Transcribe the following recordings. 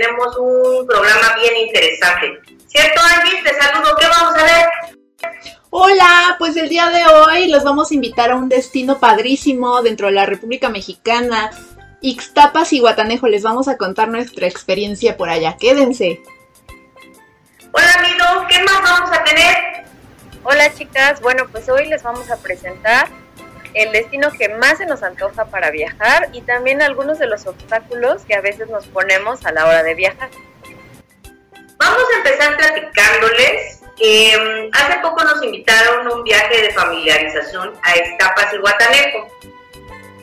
tenemos un programa bien interesante. ¿Cierto, Angie? Te saludo. ¿Qué vamos a ver? Hola, pues el día de hoy los vamos a invitar a un destino padrísimo dentro de la República Mexicana. Ixtapas y Guatanejo, les vamos a contar nuestra experiencia por allá. Quédense. Hola, amigo, ¿qué más vamos a tener? Hola, chicas. Bueno, pues hoy les vamos a presentar el destino que más se nos antoja para viajar y también algunos de los obstáculos que a veces nos ponemos a la hora de viajar. Vamos a empezar platicándoles Mm, hace poco nos invitaron a un viaje de familiarización a Estapas y Guatanejo.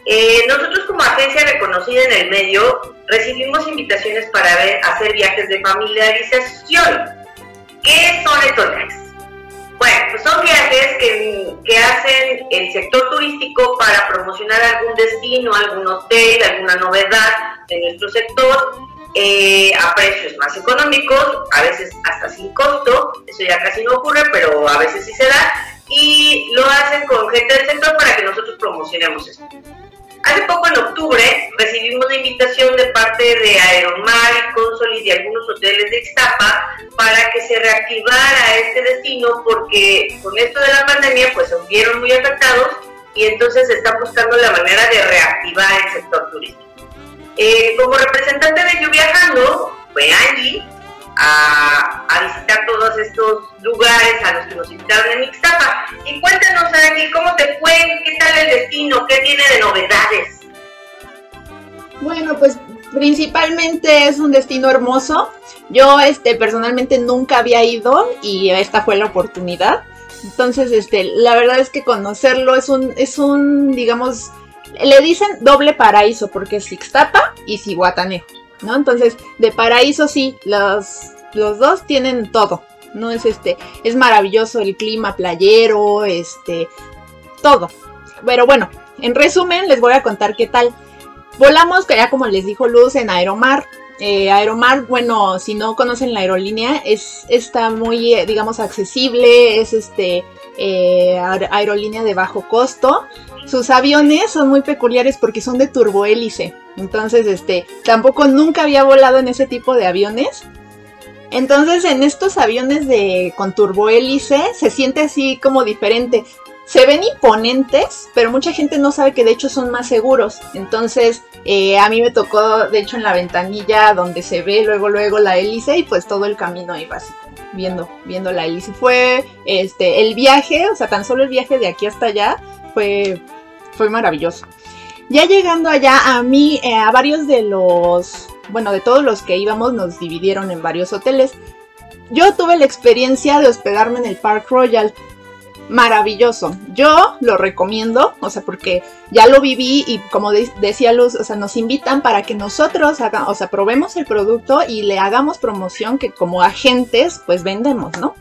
Eh, nosotros como agencia reconocida en el medio recibimos invitaciones para hacer viajes de familiarización. ¿Qué son estos? Bueno, pues son que, hacen el sector turístico para promocionar algún destino, algún hotel, alguna novedad de nuestro sector eh, a precios más económicos, a veces hasta sin costo, eso ya casi no ocurre, pero a veces sí se da, y lo hacen con gente del sector para que nosotros promocionemos esto. Hace poco, en octubre, recibimos la invitación de parte de Aeromar y Consolis y algunos hoteles de Ixtapa para que se reactivara este destino porque con esto de la pandemia pues se vieron muy afectados y entonces se está buscando la manera de reactivar el sector turístico. Eh, como representante de Yo Viajando, fue Angie a, visitar todos estos lugares a los que nos invitaron en Ixtapa. Y cuéntanos, Angie, ¿cómo te fue? ¿Qué tal el destino? ¿Qué tiene de novedades? Bueno, pues principalmente es un destino hermoso. Yo este personalmente nunca había ido y esta fue la oportunidad. Entonces, este, la verdad es que conocerlo es un, es un, digamos, le dicen doble paraíso porque es Ixtapa y Cihuatanejo, ¿no? Entonces, de paraíso sí, los, los dos tienen todo, ¿no? Es este, es maravilloso el clima playero, este, todo. Pero bueno, en resumen, les voy a contar qué tal. Volamos, que ya como les dijo Luz, en Aeromar. Eh, Aeromar, bueno, si no conocen la aerolínea, es, está muy, eh, digamos, accesible, es este, eh, aerolínea de bajo costo. Sus aviones son muy peculiares porque son de turbohélice. Entonces, este, tampoco nunca había volado en ese tipo de aviones. Entonces, en estos aviones de con turbohélice se siente así como diferente. Se ven imponentes, pero mucha gente no sabe que de hecho son más seguros. Entonces, eh, a mí me tocó, de hecho, en la ventanilla donde se ve luego, luego la hélice y pues todo el camino ahí así viendo, viendo la hélice. Fue este, el viaje, o sea, tan solo el viaje de aquí hasta allá fue fue maravilloso. Ya llegando allá, a mí, eh, a varios de los, bueno, de todos los que íbamos, nos dividieron en varios hoteles. Yo tuve la experiencia de hospedarme en el Park Royal. Maravilloso. Yo lo recomiendo, o sea, porque ya lo viví y como decía Luz, o sea, nos invitan para que nosotros haga, o sea, probemos el producto y le hagamos promoción que como agentes, pues vendemos, ¿no?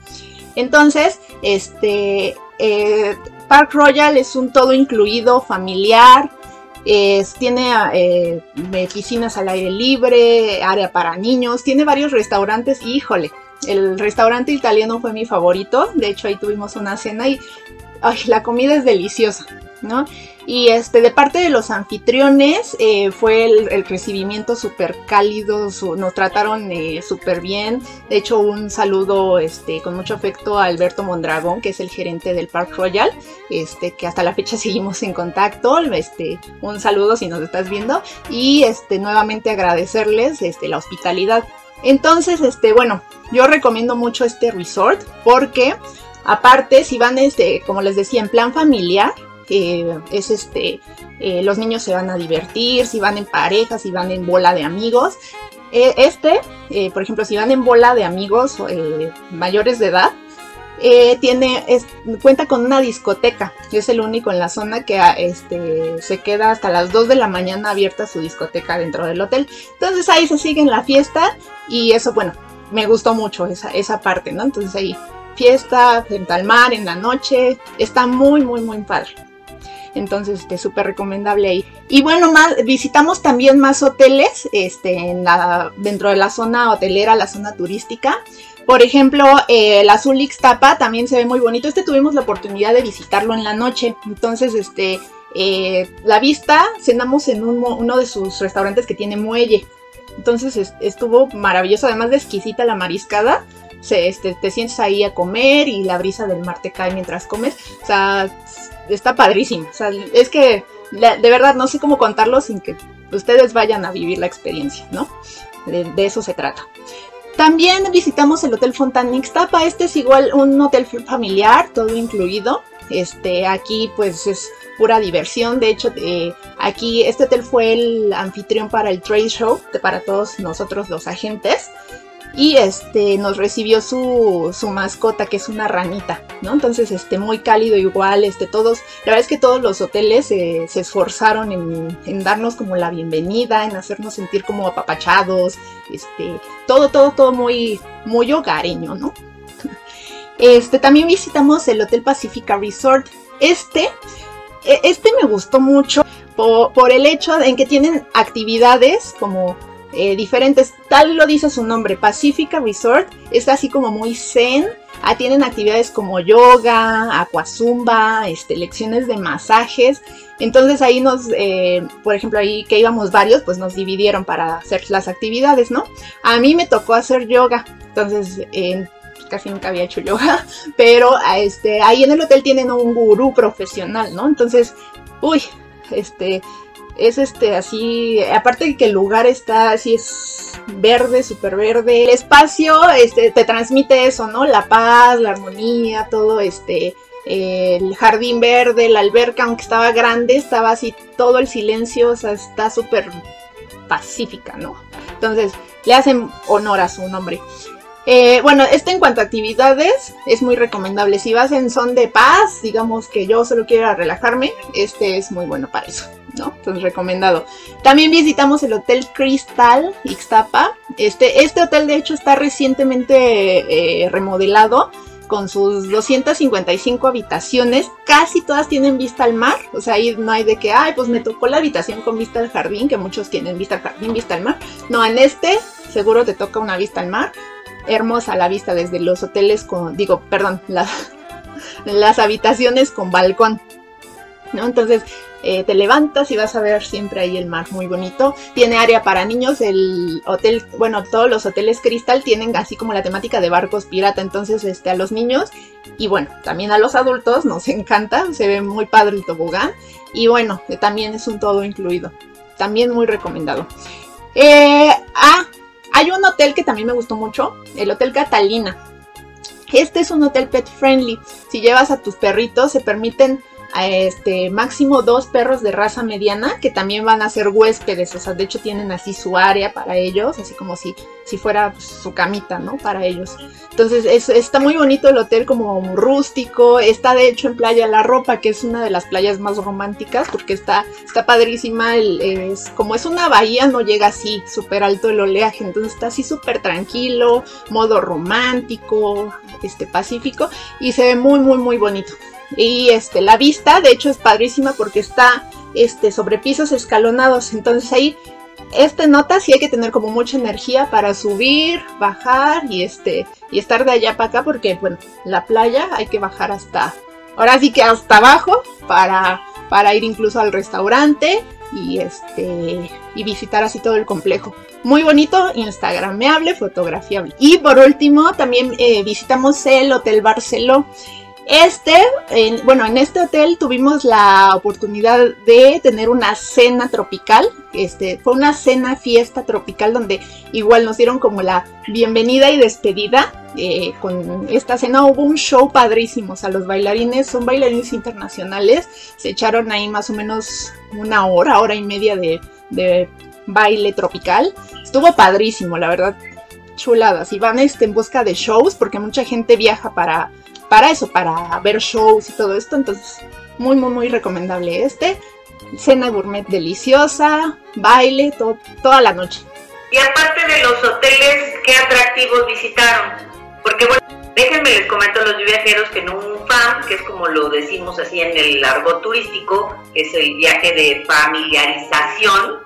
Entonces, este, eh, Park Royal es un todo incluido familiar, tiene eh, piscinas al aire libre, área para niños, tiene varios restaurantes híjole, el restaurante italiano fue mi favorito, de hecho ahí tuvimos una cena y la comida es deliciosa, ¿no? Y este, de parte de los anfitriones eh, fue el, recibimiento súper cálido, nos trataron eh, súper bien. De hecho, un saludo este, con mucho afecto a Alberto Mondragón, que es el gerente del Park Royal, este, que hasta la fecha seguimos en contacto. Este, un saludo si nos estás viendo. Y este, nuevamente agradecerles este, la hospitalidad. Entonces, este, bueno, yo recomiendo mucho este resort porque aparte, si van, este, como les decía, en plan familiar, es este, eh, los niños se van a divertir, si van en pareja, si van en bola de amigos. Eh, este, eh, por ejemplo, si van en bola de amigos mayores de edad, tiene, cuenta con una discoteca. Es el único en la zona que ah, este, se queda hasta las 2 de la mañana abierta su discoteca dentro del hotel. Entonces ahí se sigue en la fiesta y eso, bueno, me gustó mucho esa, esa parte, ¿no? Entonces ahí fiesta frente al mar en la noche, está muy, muy, muy padre. Entonces, este, súper recomendable ahí. Y bueno, más, visitamos también más hoteles este, dentro de la zona hotelera, la zona turística. Por ejemplo, eh, el Azul Ixtapa también se ve muy bonito. Este tuvimos la oportunidad de visitarlo en la noche. Entonces, este, eh, la vista, cenamos en uno de sus restaurantes que tiene muelle. Entonces estuvo maravilloso, además de exquisita la mariscada. Se, este, te sientes ahí a comer y la brisa del mar te cae mientras comes. O sea, está padrísimo. O sea, es que de verdad no sé cómo contarlo sin que ustedes vayan a vivir la experiencia, ¿no? De, eso se trata. También visitamos el Hotel Fontana Ixtapa. Este es igual un hotel familiar, todo incluido. Este, aquí pues es pura diversión. De hecho, eh, aquí este hotel fue el anfitrión para el trade show, para todos nosotros los agentes y este nos recibió su, su, mascota que es una ranita, ¿no? Entonces, este, muy cálido igual, este, todos, la verdad es que todos los hoteles se esforzaron en, darnos como la bienvenida, en hacernos sentir como apapachados, este, todo, todo, todo muy, muy hogareño, ¿no? Este, también visitamos el Hotel Pacifica Resort. Este, e, este me gustó mucho por, por el hecho de en que tienen actividades como eh, diferentes. Tal lo dice su nombre, Pacifica Resort. Es así como muy zen. Ah, tienen actividades como yoga, aquazumba, este, lecciones de masajes. Entonces ahí nos, eh, por ejemplo, ahí que íbamos varios, pues nos dividieron para hacer las actividades, ¿no? A mí me tocó hacer yoga. Entonces, casi nunca había hecho yoga, pero este, ahí en el hotel tienen un gurú profesional, ¿no? Entonces, uy, este, es este así, aparte de que el lugar está así es verde, súper verde, el espacio este, te transmite eso, ¿no? La paz, la armonía, todo este, el jardín verde, la alberca, aunque estaba grande, estaba así todo el silencio, o sea, está súper pacífica, ¿no? Entonces, le hacen honor a su nombre. Eh, bueno, este en cuanto a actividades es muy recomendable. Si vas en son de paz, digamos que yo solo quiero relajarme, este es muy bueno para eso. ¿No? Entonces recomendado. También visitamos el Hotel Crystal Ixtapa. Este, este hotel de hecho está recientemente eh, remodelado con sus 255 habitaciones, casi todas tienen vista al mar, o sea, ahí no hay de que, ay, pues me tocó la habitación con vista al jardín, que muchos tienen vista al jardín, vista al mar. No, en este seguro te toca una vista al mar, hermosa la vista desde los hoteles con, digo, perdón, las habitaciones con balcón. ¿No? Entonces, eh, te levantas y vas a ver siempre ahí el mar muy bonito. Tiene área para niños, el hotel, bueno, todos los hoteles Crystal tienen así como la temática de barcos pirata, entonces este, a los niños y bueno, también a los adultos nos encanta, se ve muy padre el tobogán y bueno, eh, también es un todo incluido, también muy recomendado. Eh, ah, hay un hotel que también me gustó mucho, el Hotel Catalina. Este es un hotel pet friendly. Si llevas a tus perritos, se permiten este máximo dos perros de raza mediana que también van a ser huéspedes, o sea, de hecho tienen así su área para ellos, así como si, si fuera su camita, ¿no? Para ellos. Entonces está muy bonito el hotel como rústico, está de hecho en Playa La Ropa, que es una de las playas más románticas porque está, está padrísima, es, como es una bahía no llega así súper alto el oleaje, entonces está así súper tranquilo, modo romántico, este pacífico y se ve muy muy muy bonito. Y este, la vista, de hecho, es padrísima porque está este, sobre pisos escalonados. Entonces ahí, este nota sí hay que tener como mucha energía para subir, bajar y este, y estar de allá para acá porque, bueno, la playa hay que bajar hasta, ahora sí que hasta abajo para, para ir incluso al restaurante y este, y visitar así todo el complejo. Muy bonito, instagrameable, fotografiable. Y por último, también eh, visitamos el Hotel Barceló. Este, bueno, en este hotel tuvimos la oportunidad de tener una cena tropical. Este, fue una cena fiesta tropical donde igual nos dieron como la bienvenida y despedida. Eh, con esta cena hubo un show padrísimo. O sea, los bailarines son bailarines internacionales. Se echaron ahí más o menos una hora, hora y media de, de baile tropical. Estuvo padrísimo, la verdad. Chuladas. Y van este, en busca de shows porque mucha gente viaja para para eso, para ver shows y todo esto. Entonces, muy, muy, muy recomendable este. Cena gourmet deliciosa, baile, toda la noche. Y aparte de los hoteles, ¿qué atractivos visitaron? Porque bueno, déjenme les comento a los viajeros que en un FAM, que es como lo decimos así en el largo turístico, es el viaje de familiarización,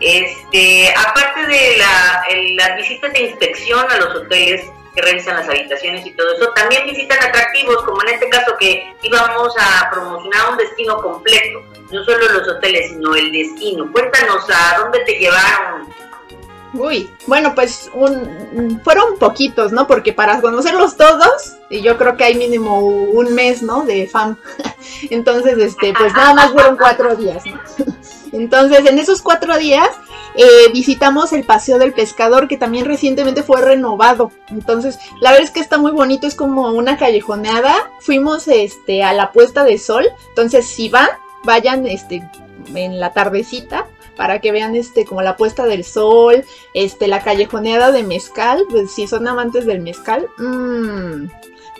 este, aparte de la, las visitas de inspección a los hoteles, que revisan las habitaciones y todo eso. También visitan atractivos, como en este caso que íbamos a promocionar un destino completo, no solo los hoteles, sino el destino. Cuéntanos a dónde te llevaron. Uy, bueno, pues un, fueron poquitos, ¿no? Porque para conocerlos todos, y yo creo que hay mínimo un mes, ¿no? De fam. Entonces, este, pues nada más fueron cuatro días, ¿no? Entonces, en esos cuatro días eh, visitamos el Paseo del Pescador, que también recientemente fue renovado. Entonces, la verdad es que está muy bonito, es como una callejoneada. Fuimos este, a la puesta de sol. Entonces, si van, vayan este, en la tardecita para que vean este como la puesta del sol, este la callejoneada de mezcal, pues si son amantes del mezcal, mmm,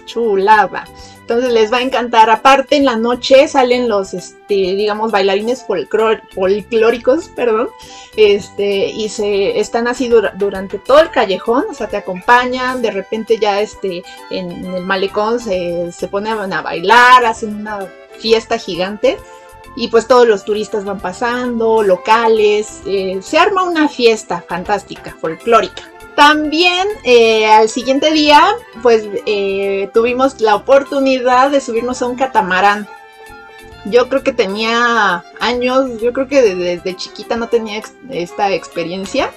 chulada. Entonces les va a encantar. Aparte en la noche salen los, este, digamos, bailarines folclóricos, perdón, este, y se están así durante todo el callejón, o sea, te acompañan, de repente ya este, en, el malecón se, se ponen a bailar, hacen una fiesta gigante y pues todos los turistas van pasando, locales, eh, se arma una fiesta fantástica, folclórica. También eh, al siguiente día, pues eh, tuvimos la oportunidad de subirnos a un catamarán. Yo creo que tenía años, yo creo que desde, chiquita no tenía esta experiencia.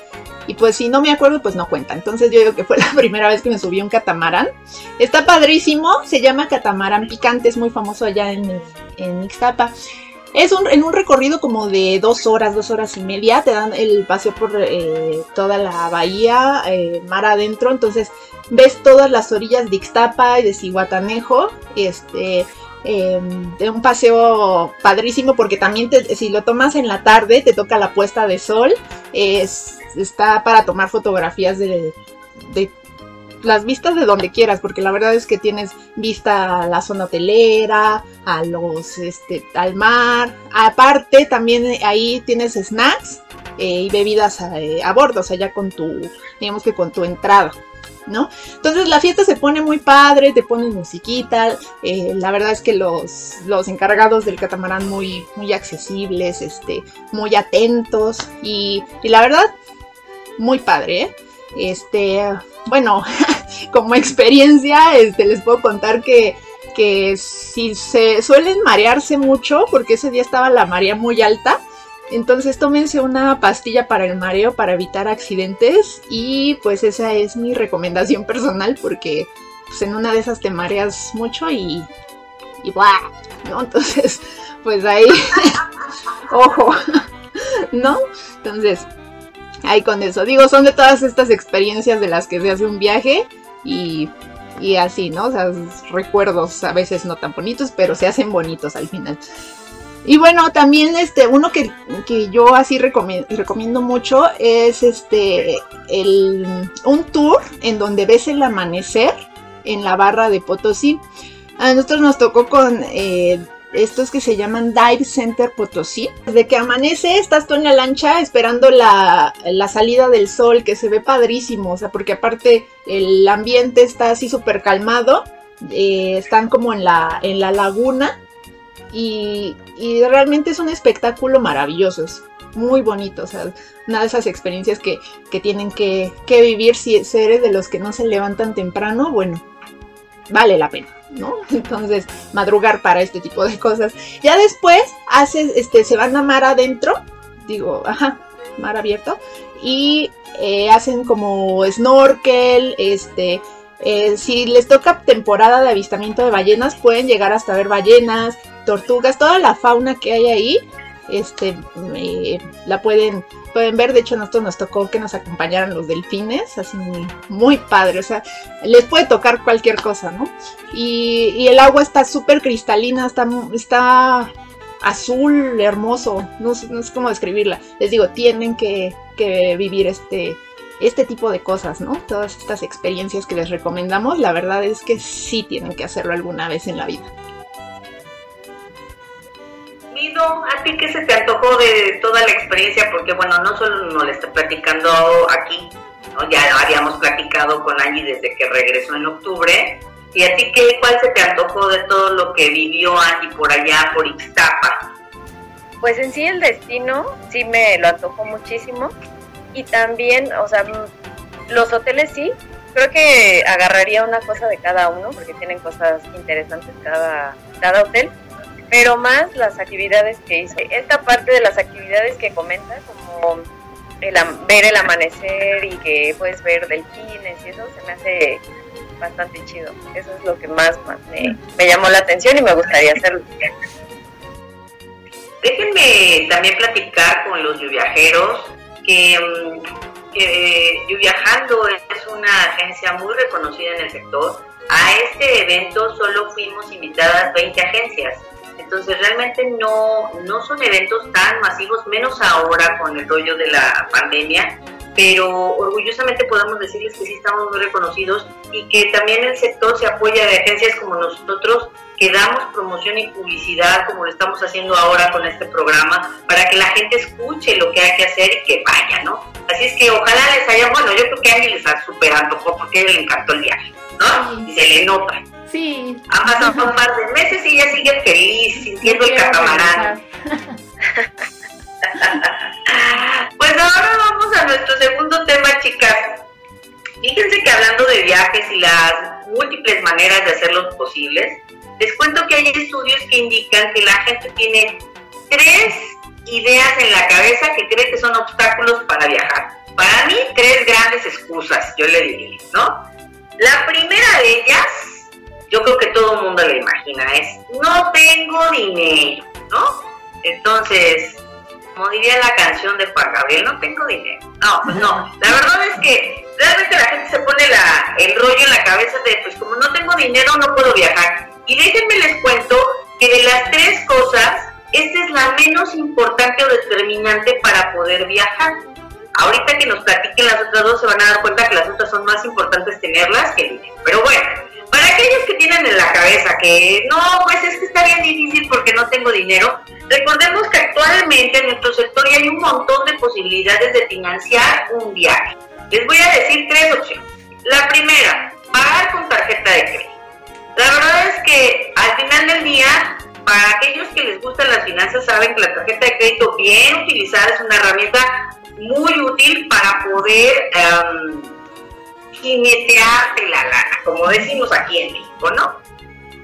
Y pues si no me acuerdo, pues no cuenta. Entonces yo digo que fue la primera vez que me subí a un catamarán. Está padrísimo, se llama catamarán picante, es muy famoso allá en, en. Es un, en un recorrido como de dos horas, dos horas y media. Te dan el paseo por eh, toda la bahía, eh, mar adentro. Entonces ves todas las orillas de Ixtapa y de Cihuatanejo. Este, de un paseo padrísimo porque también si lo tomas en la tarde te toca la puesta de sol. Es, está para tomar fotografías de, de las vistas de donde quieras, porque la verdad es que tienes vista a la zona hotelera, a los, este, al mar. Aparte, también ahí tienes snacks eh, y bebidas eh, a, bordo, o sea, ya con tu, digamos que con tu entrada. ¿No? Entonces la fiesta se pone muy padre, te ponen musiquita, eh, la verdad es que los, los encargados del catamarán muy, muy accesibles, este, muy atentos y, y la verdad, muy padre, ¿eh? Este, bueno, como experiencia, este, les puedo contar que, que si se suelen marearse mucho, porque ese día estaba la marea muy alta, entonces tómense una pastilla para el mareo para evitar accidentes y pues esa es mi recomendación personal porque pues en una de esas te mareas mucho y, y ¡buah! ¿no? Entonces, pues ahí, ojo, ¿no? Entonces, ahí con eso. Digo, son de todas estas experiencias de las que se hace un viaje y, así, ¿no? O sea, recuerdos a veces no tan bonitos, pero se hacen bonitos al final. Y bueno, también este, uno que, que yo así recomiendo, recomiendo, mucho es este el, un tour en donde ves el amanecer en la barra de Potosí. A nosotros nos tocó con eh, estos que se llaman Dive Center Potosí. Desde que amanece estás tú en la lancha esperando la, salida del sol, que se ve padrísimo, o sea, porque aparte el ambiente está así súper calmado, eh, están como en la, en la laguna y, realmente es un espectáculo maravilloso, es muy bonito, o sea, una de esas experiencias que, tienen que, que vivir si eres de los que no se levantan temprano, bueno, vale la pena. ¿no? Entonces, madrugar para este tipo de cosas. Ya después haces, este, se van a mar adentro, digo, ajá, mar abierto, y eh, hacen como snorkel, este, eh, si les toca temporada de avistamiento de ballenas, pueden llegar hasta ver ballenas, tortugas, toda la fauna que hay ahí, este, la pueden pueden ver, de hecho nosotros nos tocó que nos acompañaran los delfines, así muy, padre, o sea, les puede tocar cualquier cosa, ¿no? Y, el agua está súper cristalina, está, está azul, hermoso, no, sé cómo describirla, les digo, tienen que, que vivir este, este tipo de cosas, ¿no? Todas estas experiencias que les recomendamos, la verdad es que sí tienen que hacerlo alguna vez en la vida. ¿A ti qué se te antojó de toda la experiencia? Porque bueno, no solo nos lo está platicando aquí, ya habíamos platicado con Angie desde que regresó en octubre. ¿Y a ti qué, cuál se te antojó de todo lo que vivió Angie por allá, por Ixtapa? Pues en sí el destino sí me lo antojó muchísimo. Y también, o sea, los hoteles sí, creo que agarraría una cosa de cada uno, porque tienen cosas interesantes cada, cada hotel pero más las actividades que hice. Esta parte de las actividades que comenta, como el, ver el amanecer y que puedes ver delfines y eso se me hace bastante chido. Eso es lo que más, me, me llamó la atención y me gustaría hacerlo. Déjenme también platicar con los viajeros que, mm, que Viajando es una agencia muy reconocida en el sector. A este evento solo fuimos invitadas 20 agencias. Entonces realmente no, no son eventos tan masivos, menos ahora con el rollo de la pandemia, pero orgullosamente podemos decirles que sí estamos muy reconocidos y que también el sector se apoya de agencias como nosotros que damos promoción y publicidad como lo estamos haciendo ahora con este programa para que la gente escuche lo que hay que hacer y que vaya, ¿no? Así es que ojalá les haya, bueno, yo creo que a Angie les ha superando porque a él le encantó el viaje, ¿no? Y se le nota. Sí. Ha pasado un par de meses y ella sigue feliz, sintiendo el catamarán. pues ahora vamos a nuestro segundo tema, chicas. Fíjense que hablando de viajes y las múltiples maneras de hacerlos posibles, les cuento que hay estudios que indican que la gente tiene tres ideas en la cabeza que cree que son obstáculos para viajar. Para mí, tres grandes excusas, yo le diría, ¿no? La primera de ellas, yo creo que todo el mundo la imagina, es no tengo dinero, ¿no? Entonces, como diría la canción de Juan Gabriel, no tengo dinero. No, pues no. La verdad es que realmente la gente se pone la, el rollo en la cabeza de, pues como no tengo dinero, no puedo viajar. Y déjenme les cuento que de las tres cosas, esta es la menos importante o determinante para poder viajar. Ahorita que nos platiquen las otras dos se van a dar cuenta que las otras son más importantes tenerlas que el dinero. Pero bueno, para aquellos que tienen en la cabeza que no, pues es que está bien difícil porque no tengo dinero, recordemos que actualmente en nuestro sector hay un montón de posibilidades de financiar un viaje. Les voy a decir tres opciones. La primera, pagar con tarjeta de crédito. La verdad es que al final del día, para aquellos que les gustan las finanzas, saben que la tarjeta de crédito bien utilizada es una herramienta muy útil para poder um, jinetearte la lana, como decimos aquí en México, ¿no?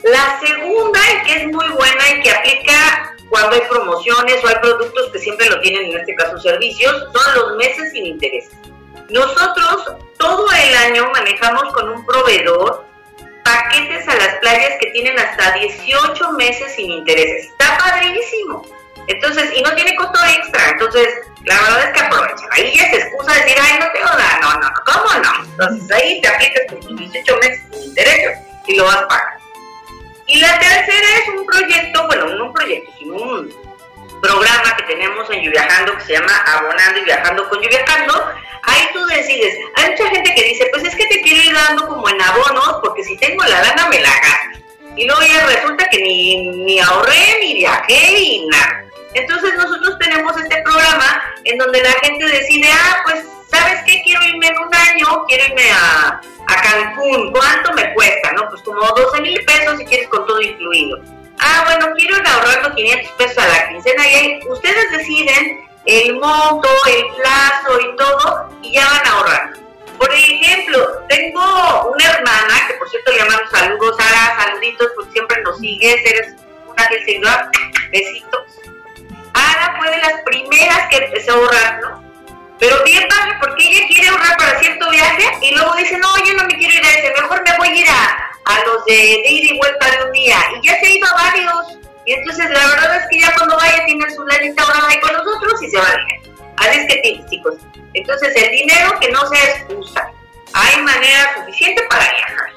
La segunda, y que es muy buena y que aplica cuando hay promociones o hay productos que siempre lo tienen, en este caso servicios, son los meses sin intereses. Nosotros todo el año manejamos con un proveedor paquetes a las playas que tienen hasta 18 meses sin intereses. Está padrísimo. Entonces, y no tiene costo extra. Entonces, la verdad es que aprovecha. Ahí ya se excusa decir, ay, no tengo nada. No, no, no, ¿cómo no? Entonces, ahí te aplicas tus 18 meses sin intereses y lo vas pagar. Y la tercera es un proyecto, bueno, no un proyecto, sino un programa que tenemos en Viajando que se llama Abonando y Viajando con Viajando, Ahí tú decides. Hay mucha gente que dice, pues es que te quiero ir dando como en abonos, porque si tengo la lana me la gasto. Y luego ya resulta que ni, ni ahorré, ni viajé, y nada. Entonces nosotros tenemos este programa en donde la gente decide, ah, pues, ¿sabes qué? Quiero irme en un año, quiero irme a, a Cancún. ¿Cuánto me cuesta? No, pues como 12 mil pesos si quieres con todo incluido. Ah, bueno, quiero ir ahorrando 500 pesos a la quincena y ahí ustedes deciden el monto, el plazo y todo, y ya van a ahorrar. Por ejemplo, tengo una hermana, que por cierto le llamamos saludos, Sara, saluditos, porque siempre nos sigues, eres una seguidora, besitos. Fue de las primeras que empezó a ahorrar, ¿no? Pero bien padre, porque ella quiere ahorrar para cierto viaje y luego dice, no, yo no me quiero ir a ese, mejor me voy a ir a, a los de, de ida y vuelta de un día. Y ya se ha ido a varios. Y entonces la verdad es que ya cuando vaya tiene su lanita ahora ahí con nosotros y se va a dejar. Así es que chicos. Entonces el dinero que no sea excusa. Hay manera suficiente para viajar.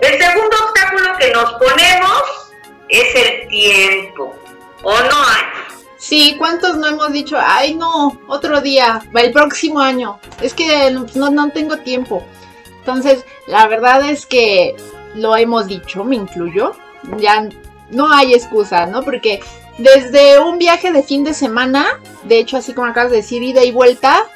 El segundo obstáculo que nos ponemos es el tiempo. ¿O no hay? Sí, ¿cuántos no hemos dicho? Ay, no, otro día, el próximo año. Es que no, no tengo tiempo. Entonces, la verdad es que lo hemos dicho, me incluyo. Ya no hay excusa, ¿no? Porque desde un viaje de fin de semana, de hecho, así como acabas de decir, ida y vuelta,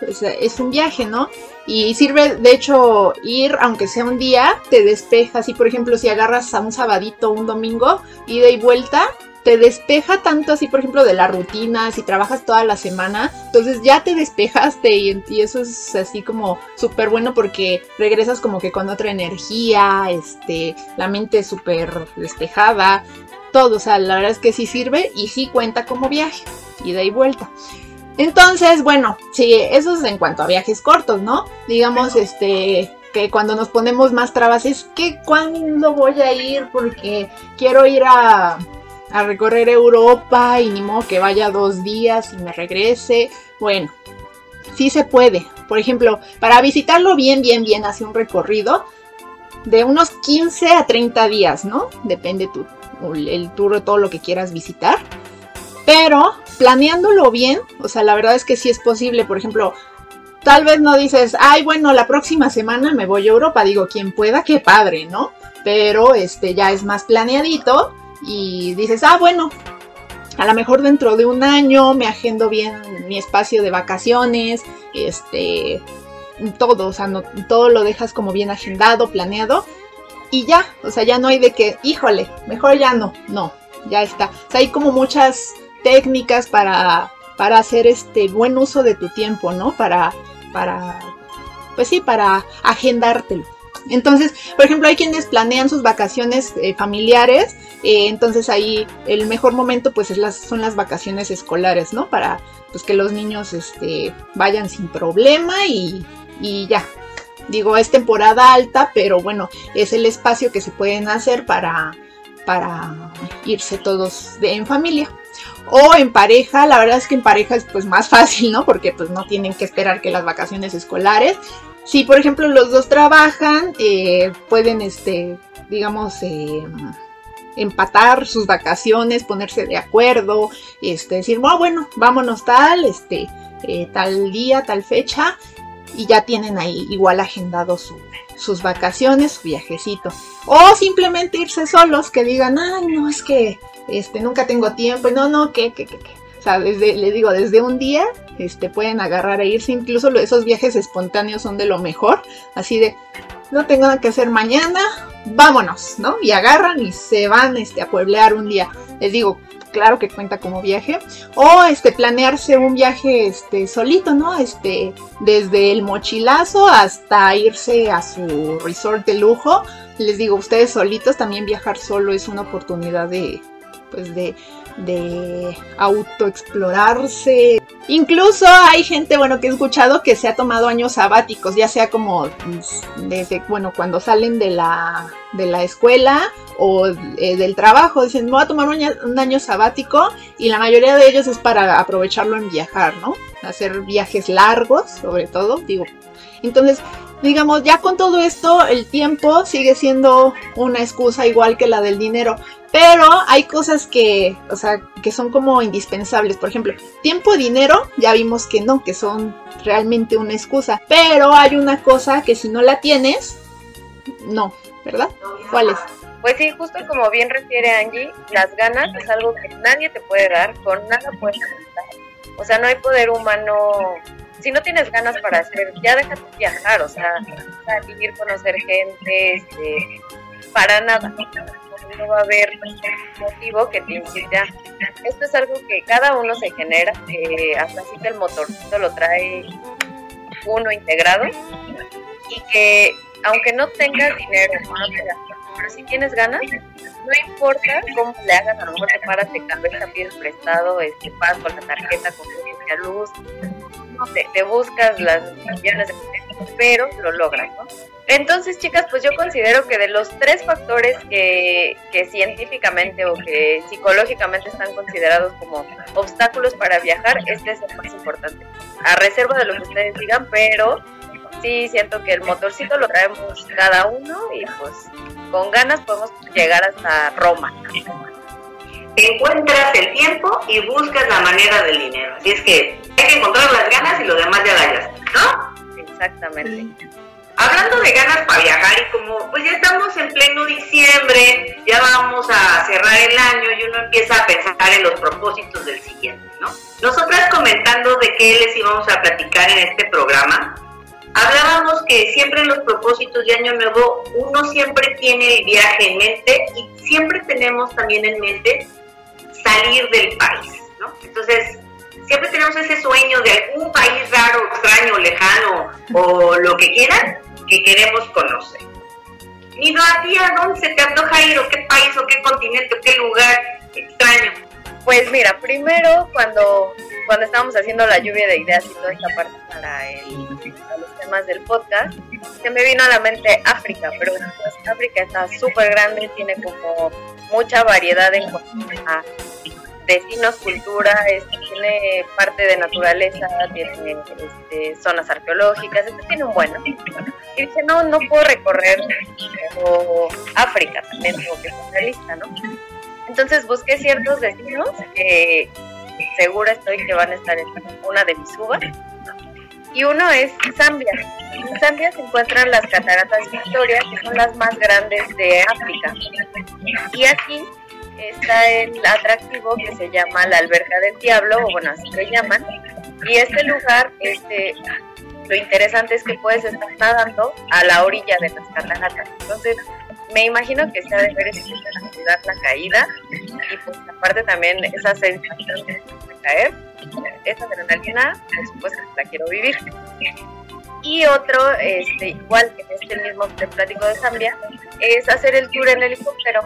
es un viaje, ¿no? Y sirve, de hecho, ir, aunque sea un día, te despeja. Así, por ejemplo, si agarras a un sabadito, un domingo, ida y vuelta, te despeja tanto así, por ejemplo, de la rutina, si trabajas toda la semana, entonces ya te despejaste y, eso es así como súper bueno porque regresas como que con otra energía, este, la mente súper despejada, todo, o sea, la verdad es que sí sirve y sí cuenta como viaje, ida y vuelta. Entonces, bueno, sí, eso es en cuanto a viajes cortos, ¿no? Digamos, este, que cuando nos ponemos más trabas es que cuándo voy a ir porque quiero ir a, a recorrer Europa y ni modo que vaya dos días y me regrese. Bueno, sí se puede. Por ejemplo, para visitarlo bien, bien, bien, hace un recorrido de unos 15 a 30 días, ¿no? Depende tu, el tour todo lo que quieras visitar. Pero planeándolo bien, o sea, la verdad es que sí es posible. Por ejemplo, tal vez no dices, ay, bueno, la próxima semana me voy a Europa. Digo, quien pueda, qué padre, ¿no? Pero este ya es más planeadito y dices, ah, bueno, a lo mejor dentro de un año me agendo bien mi espacio de vacaciones, este, todo, o sea, no, todo lo dejas como bien agendado, planeado y ya, o sea, ya no hay de que, híjole, mejor ya no, no, ya está. O sea, hay como muchas técnicas para, para hacer este buen uso de tu tiempo, ¿no? Para, para, pues sí, para agendártelo. Entonces, por ejemplo, hay quienes planean sus vacaciones eh, familiares, eh, entonces ahí el mejor momento pues es las, son las vacaciones escolares, ¿no? Para pues que los niños este, vayan sin problema y, ya. Digo, es temporada alta, pero bueno, es el espacio que se pueden hacer para, para irse todos de, en familia o en pareja, la verdad es que en pareja es pues más fácil, ¿no? Porque pues no tienen que esperar que las vacaciones escolares. Si por ejemplo los dos trabajan, eh, pueden este, digamos, eh, empatar sus vacaciones, ponerse de acuerdo, este, decir, oh, bueno, vámonos tal, este, eh, tal día, tal fecha, y ya tienen ahí igual agendado sus vacaciones, su viajecito. O simplemente irse solos, que digan, ay, no, es que este, nunca tengo tiempo, no, no, ¿qué, qué, qué, qué? O sea, desde, les digo, desde un día este, pueden agarrar e irse, incluso esos viajes espontáneos son de lo mejor, así de, no tengo nada que hacer mañana, vámonos, ¿no? Y agarran y se van este, a pueblear un día. Les digo, claro que cuenta como viaje. O este, planearse un viaje este, solito, ¿no? Este, desde el mochilazo hasta irse a su resort de lujo. Les digo, ustedes solitos, también viajar solo es una oportunidad de, pues de, de autoexplorarse. Incluso hay gente, bueno, que he escuchado que se ha tomado años sabáticos, ya sea como pues, desde, bueno, cuando salen de la, de la escuela o eh, del trabajo, dicen, voy a tomar un, un, año sabático y la mayoría de ellos es para aprovecharlo en viajar, ¿no? Hacer viajes largos, sobre todo, digo. Entonces, digamos, ya con todo esto, el tiempo sigue siendo una excusa igual que la del dinero. Pero hay cosas que, o sea, que son como indispensables. Por ejemplo, tiempo y dinero, ya vimos que no, que son realmente una excusa. Pero hay una cosa que si no la tienes, no, ¿verdad? ¿Cuál es? Pues sí, justo como bien refiere Angie, las ganas es algo que nadie te puede dar, con nada puedes O sea, no hay poder humano si no tienes ganas para hacer, ya déjate viajar, o sea, salir, conocer gente, este, para nada. No va a haber motivo que te incite Esto es algo que cada uno se genera, eh, hasta así que el motorcito lo trae uno integrado y que aunque no tengas dinero, pero si tienes ganas, no importa cómo le hagas, a lo mejor te paras, cambias, te pides prestado, este, paso con la tarjeta, con la luz, te, buscas las millones de pero lo logras, ¿no? Entonces, chicas, pues yo considero que de los tres factores que, científicamente o que psicológicamente están considerados como obstáculos para viajar, este es el más importante. A reserva de lo que ustedes digan, pero sí siento que el motorcito lo traemos cada uno y pues con ganas podemos llegar hasta Roma. Encuentras el tiempo y buscas la manera del dinero. Así es que hay que encontrar las ganas y lo demás ya da ¿no? Exactamente. Hablando de ganas para viajar y como pues ya estamos en pleno diciembre, ya vamos a cerrar el año y uno empieza a pensar en los propósitos del siguiente, ¿no? Nosotras comentando de qué les íbamos a platicar en este programa, hablábamos que siempre en los propósitos de año nuevo uno siempre tiene el viaje en mente y siempre tenemos también en mente salir del país, ¿no? Entonces, siempre tenemos ese sueño de algún país raro, extraño, lejano o lo que quieran que queremos conocer. Y no a ti, ¿a dónde se te antoja ir o qué país o qué continente o qué lugar extraño? Pues mira, primero cuando cuando estábamos haciendo la lluvia de ideas y toda esta parte para, los temas del podcast, se me vino a la mente África, pero pues, África está súper grande, tiene como mucha variedad en cuanto destinos, cultura, tiene parte de naturaleza, tiene este, zonas arqueológicas, este tiene un bueno. Y dije, no, no puedo recorrer África, también tengo que hacer lista, ¿no? Entonces busqué ciertos destinos que segura estoy que van a estar en una de mis uvas. Y uno es Zambia. En Zambia se encuentran las cataratas Victoria, que son las más grandes de África. Y aquí está el atractivo que se llama la Alberca del Diablo, o bueno, así lo llaman. Y este lugar, este, lo interesante es que puedes estar nadando a la orilla de las cataratas. Entonces, me imagino que se ha de ver espectacular la caída y pues aparte también esa sensación de caer, esa adrenalina, supuesto que la quiero vivir. Y otro, este, igual que en este mismo plático de Zambia, es hacer el tour en helicóptero.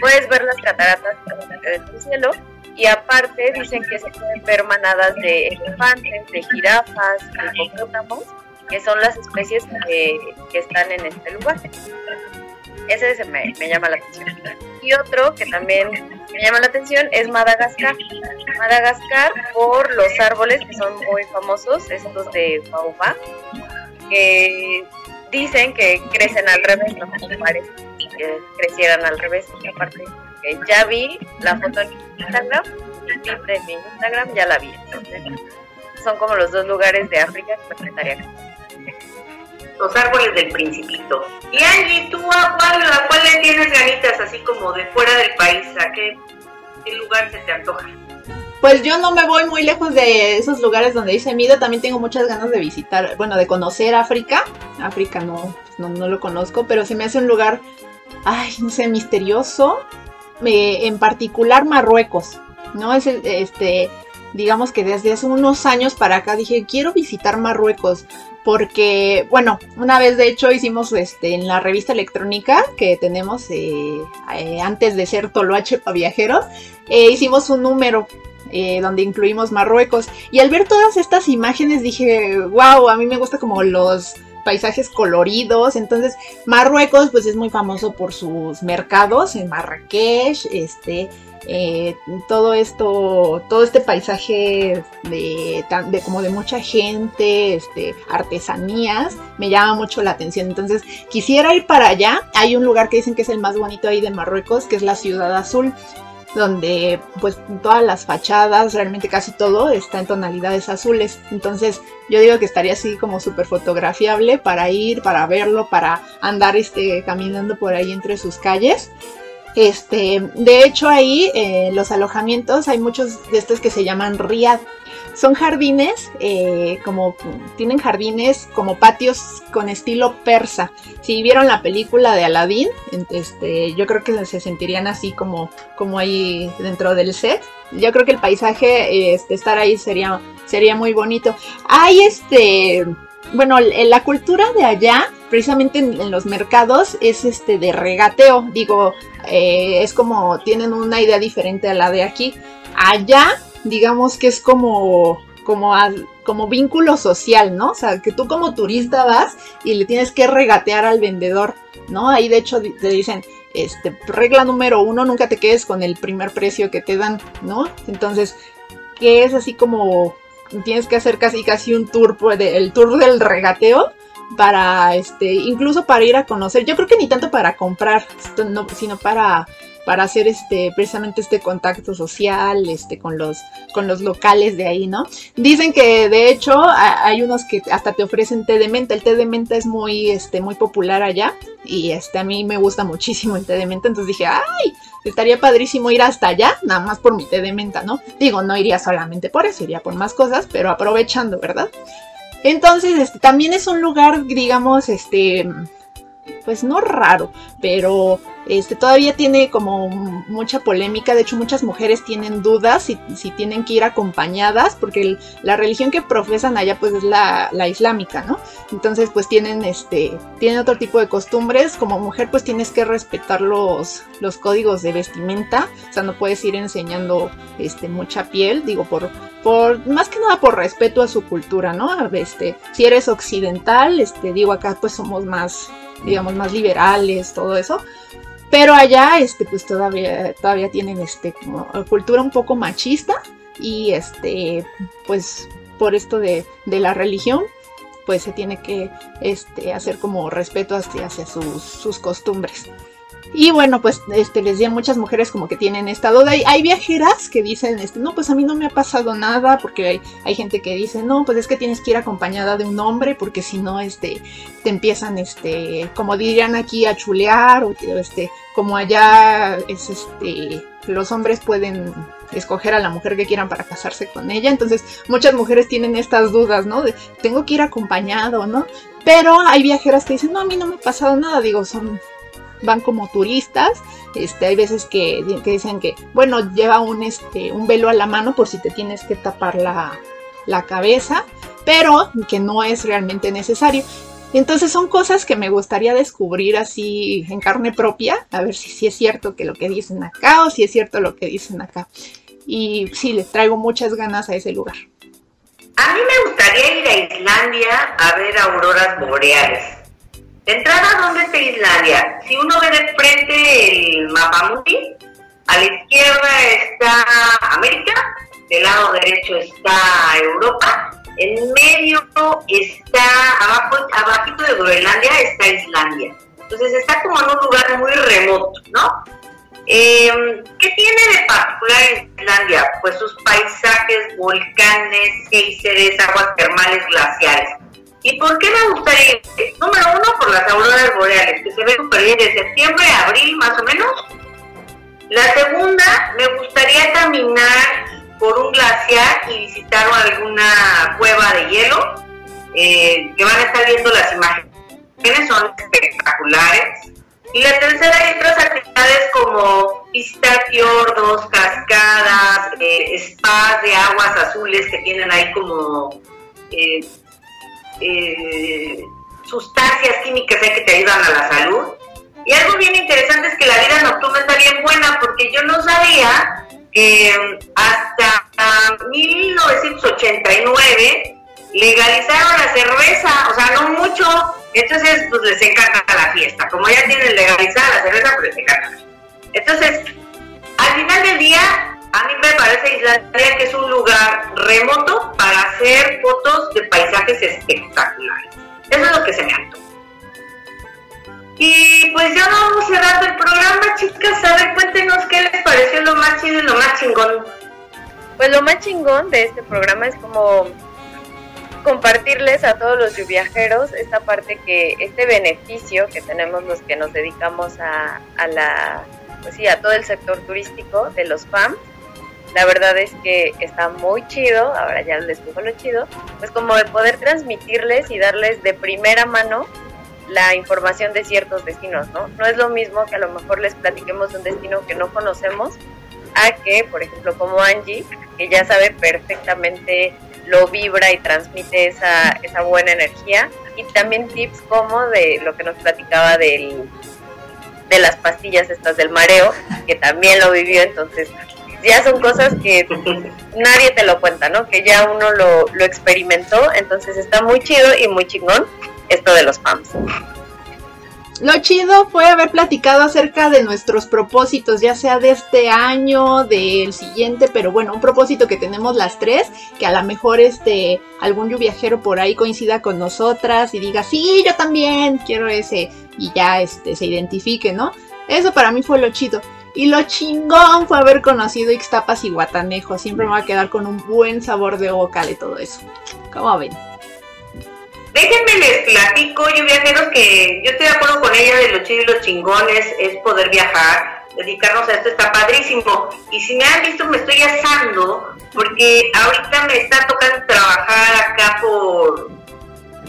Puedes ver las cataratas desde el cielo y aparte dicen que se pueden ver manadas de elefantes, de jirafas, de hipopótamos, que son las especies que, que están en este lugar. Ese se me, me, llama la atención. Y otro que también me llama la atención es Madagascar. Madagascar por los árboles que son muy famosos, estos de baobab, dicen que crecen al revés, no parece que crecieran al revés. Aparte, que ya vi la foto en Instagram, el de mi Instagram ya la vi. Son como los dos lugares de África que me los árboles del principito. Y Angie, ¿tú a cuál, a cuál le tienes ganitas así como de fuera del país? ¿A qué, lugar se te antoja? Pues yo no me voy muy lejos de esos lugares donde dice Mido, también tengo muchas ganas de visitar, bueno, de conocer África. África no, no, no lo conozco, pero se me hace un lugar, ay, no sé, misterioso. en particular Marruecos, ¿no? Es este, digamos que desde hace unos años para acá dije, quiero visitar Marruecos porque, bueno, una vez de hecho hicimos este, en la revista electrónica que tenemos eh, eh, antes de ser Toloache para viajeros, eh, hicimos un número donde incluimos Marruecos y al ver todas estas imágenes dije, wow, a mí me gusta como los paisajes coloridos. Entonces, Marruecos, pues es muy famoso por sus mercados en Marrakech, este, eh, todo esto, todo este paisaje de, de, como de mucha gente, este, artesanías, me llama mucho la atención. Entonces, quisiera ir para allá. Hay un lugar que dicen que es el más bonito ahí de Marruecos, que es la Ciudad Azul donde pues todas las fachadas, realmente casi todo está en tonalidades azules. Entonces yo digo que estaría así como súper fotografiable para ir, para verlo, para andar este, caminando por ahí entre sus calles. Este, de hecho ahí eh, los alojamientos hay muchos de estos que se llaman riad. Son jardines, eh, como tienen jardines como patios con estilo persa. Si vieron la película de Aladdin, este, yo creo que se sentirían así como, como ahí dentro del set. Yo creo que el paisaje, este, estar ahí sería, sería muy bonito. Hay este, bueno, la cultura de allá precisamente en, los mercados es este de regateo. Digo, eh, es como tienen una idea diferente a la de aquí. Allá, digamos que es como como, como vínculo social, ¿no? O sea, que tú como turista vas y le tienes que regatear al vendedor, ¿no? Ahí de hecho te dicen, este, regla número uno, nunca te quedes con el primer precio que te dan, ¿no? Entonces, que es así como tienes que hacer casi casi un tour, el tour del regateo para este, incluso para ir a conocer. Yo creo que ni tanto para comprar, sino para para hacer este precisamente este contacto social este con los con los locales de ahí no dicen que de hecho hay unos que hasta te ofrecen té de menta. El té de menta es muy este muy popular allá y este a mí me gusta muchísimo el té de menta. Entonces dije ay estaría padrísimo ir hasta allá nada más por mi té de menta no digo no iría solamente por eso iría por más cosas pero aprovechando verdad entonces, este, también es un lugar, digamos, este, pues no raro, pero este, todavía tiene como mucha polémica, de hecho muchas mujeres tienen dudas si, tienen que ir acompañadas, porque la religión que profesan allá pues es la, islámica, ¿no? Entonces pues tienen, este, tienen otro tipo de costumbres, como mujer pues tienes que respetar los, los códigos de vestimenta, o sea, no puedes ir enseñando este, mucha piel, digo, por, más que nada por respeto a su cultura, ¿no? Este, si eres occidental, digo, acá pues somos más, digamos, más liberales, todo eso, pero allá, este, pues todavía, todavía tienen este, cultura un poco machista y este, pues por esto de, de la religión, pues se tiene que este, hacer como respeto hacia, hacia sus, sus costumbres. Y bueno, pues este, les decía, muchas mujeres como que tienen esta duda. Y hay viajeras que dicen, este, no, pues a mí no me ha pasado nada, porque hay, hay gente que dice, no, pues es que tienes que ir acompañada de un hombre, porque si no, este, te empiezan, este, como dirían aquí, a chulear, o este, como allá es este, los hombres pueden escoger a la mujer que quieran para casarse con ella. Entonces, muchas mujeres tienen estas dudas, ¿no? De tengo que ir acompañado, ¿no? Pero hay viajeras que dicen, no, a mí no me ha pasado nada, digo, son van como turistas. Este, hay veces que, dicen que, bueno, lleva un, este, un velo a la mano por si te tienes que tapar la, la cabeza, pero que no es realmente necesario. Entonces son cosas que me gustaría descubrir así en carne propia, a ver si, si es cierto que lo que dicen acá o si es cierto lo que dicen acá. Y sí, les traigo muchas ganas a ese lugar. A mí me gustaría ir a Islandia a ver auroras boreales. De entrada, ¿dónde está Islandia? Si uno ve de frente el mapa mundi, a la izquierda está América, del lado derecho está Europa, en medio está, abajo, de Groenlandia está Islandia. Entonces está como en un lugar muy remoto, ¿no? Em, ¿Qué tiene de particular Islandia? Pues sus paisajes, volcanes, géiseres, aguas termales glaciares. ¿Y por qué me gustaría? Número uno, por las auroras boreales, que se ven súper bien de septiembre a abril más o menos. La segunda, me gustaría caminar por un glaciar y visitar alguna cueva de hielo, eh, que van a estar viendo las imágenes, son espectaculares. Y la tercera hay otras actividades como visitar fiordos, cascadas, eh, spas de aguas azules que tienen ahí como eh, eh, sustancias químicas que te ayudan a la salud. Y algo bien interesante es que la vida nocturna está bien buena porque yo no sabía que hasta 1989 legalizaron la cerveza, o sea, no mucho, entonces pues les encanta la fiesta. Como ya tienen legalizada la cerveza, pues les encanta. Entonces, al final del día, a mí me parece Islandia que es un lugar remoto para hacer fotos de paisajes espectaculares. Eso es lo que se me antoja. Y pues ya vamos cerrando el programa, chicas. A ver, cuéntenos qué les pareció lo más chido y lo más chingón. Pues lo más chingón de este programa es como compartirles a todos los viajeros esta parte que este beneficio que tenemos los que nos dedicamos a, la pues sí, a todo el sector turístico de los FAM la verdad es que está muy chido, ahora ya les digo lo chido, pues como de poder transmitirles y darles de primera mano la información de ciertos destinos, ¿no? No es lo mismo que a lo mejor les platiquemos un destino que no conocemos a que, por ejemplo, como Angie, que ya sabe perfectamente lo vibra y transmite esa, esa buena energía. Y también tips como de lo que nos platicaba del, de las pastillas estas del mareo, que también lo vivió, entonces ya son cosas que nadie te lo cuenta, ¿no? Que ya uno lo, lo experimentó, entonces está muy chido y muy chingón esto de los PAMs. Lo chido fue haber platicado acerca de nuestros propósitos, ya sea de este año, del siguiente, pero bueno, un propósito que tenemos las tres, que a lo mejor este algún viajero por ahí coincida con nosotras y diga, sí, yo también quiero ese, y ya este se identifique, ¿no? Eso para mí fue lo chido. Y lo chingón fue haber conocido Ixtapas y Guatanejo. Siempre me va a quedar con un buen sabor de boca de todo eso. ¿Cómo ven? Déjenme les platico, yo viajeros, que yo estoy de acuerdo con ella de los chidos y los chingones, es poder viajar, dedicarnos a esto está padrísimo. Y si me han visto, me estoy asando, porque ahorita me está tocando trabajar acá por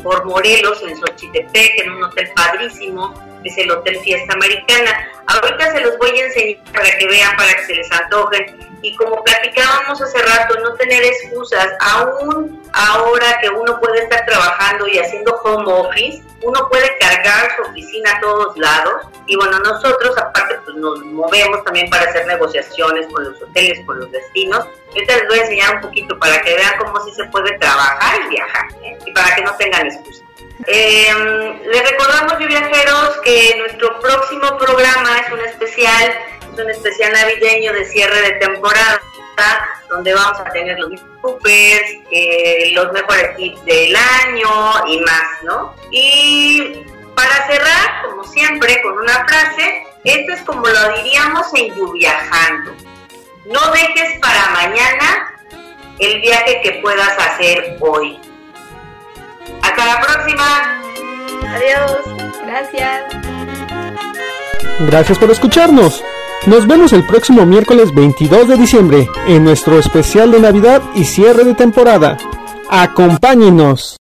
por Morelos, en Xochitepec, en un hotel padrísimo, es el Hotel Fiesta Americana. Ahorita se los voy a enseñar para que vean, para que se les antojen. Y como platicábamos hace rato, no tener excusas, aún ahora que uno puede estar trabajando y haciendo home office, uno puede cargar su oficina a todos lados. Y bueno, nosotros aparte pues nos movemos también para hacer negociaciones con los hoteles, con los destinos. Ahorita les voy a enseñar un poquito para que vean cómo sí se puede trabajar y viajar, y para que no tengan excusas. Eh, les recordamos, viajeros, que nuestro próximo programa es un especial, es un especial navideño de cierre de temporada, donde vamos a tener los supers, eh, los mejores tips del año y más, ¿no? Y para cerrar, como siempre, con una frase, esto es como lo diríamos en Lluviajando. No dejes para mañana el viaje que puedas hacer hoy. Hasta la próxima. Adiós. Gracias. Gracias por escucharnos. Nos vemos el próximo miércoles 22 de diciembre en nuestro especial de Navidad y cierre de temporada. Acompáñenos.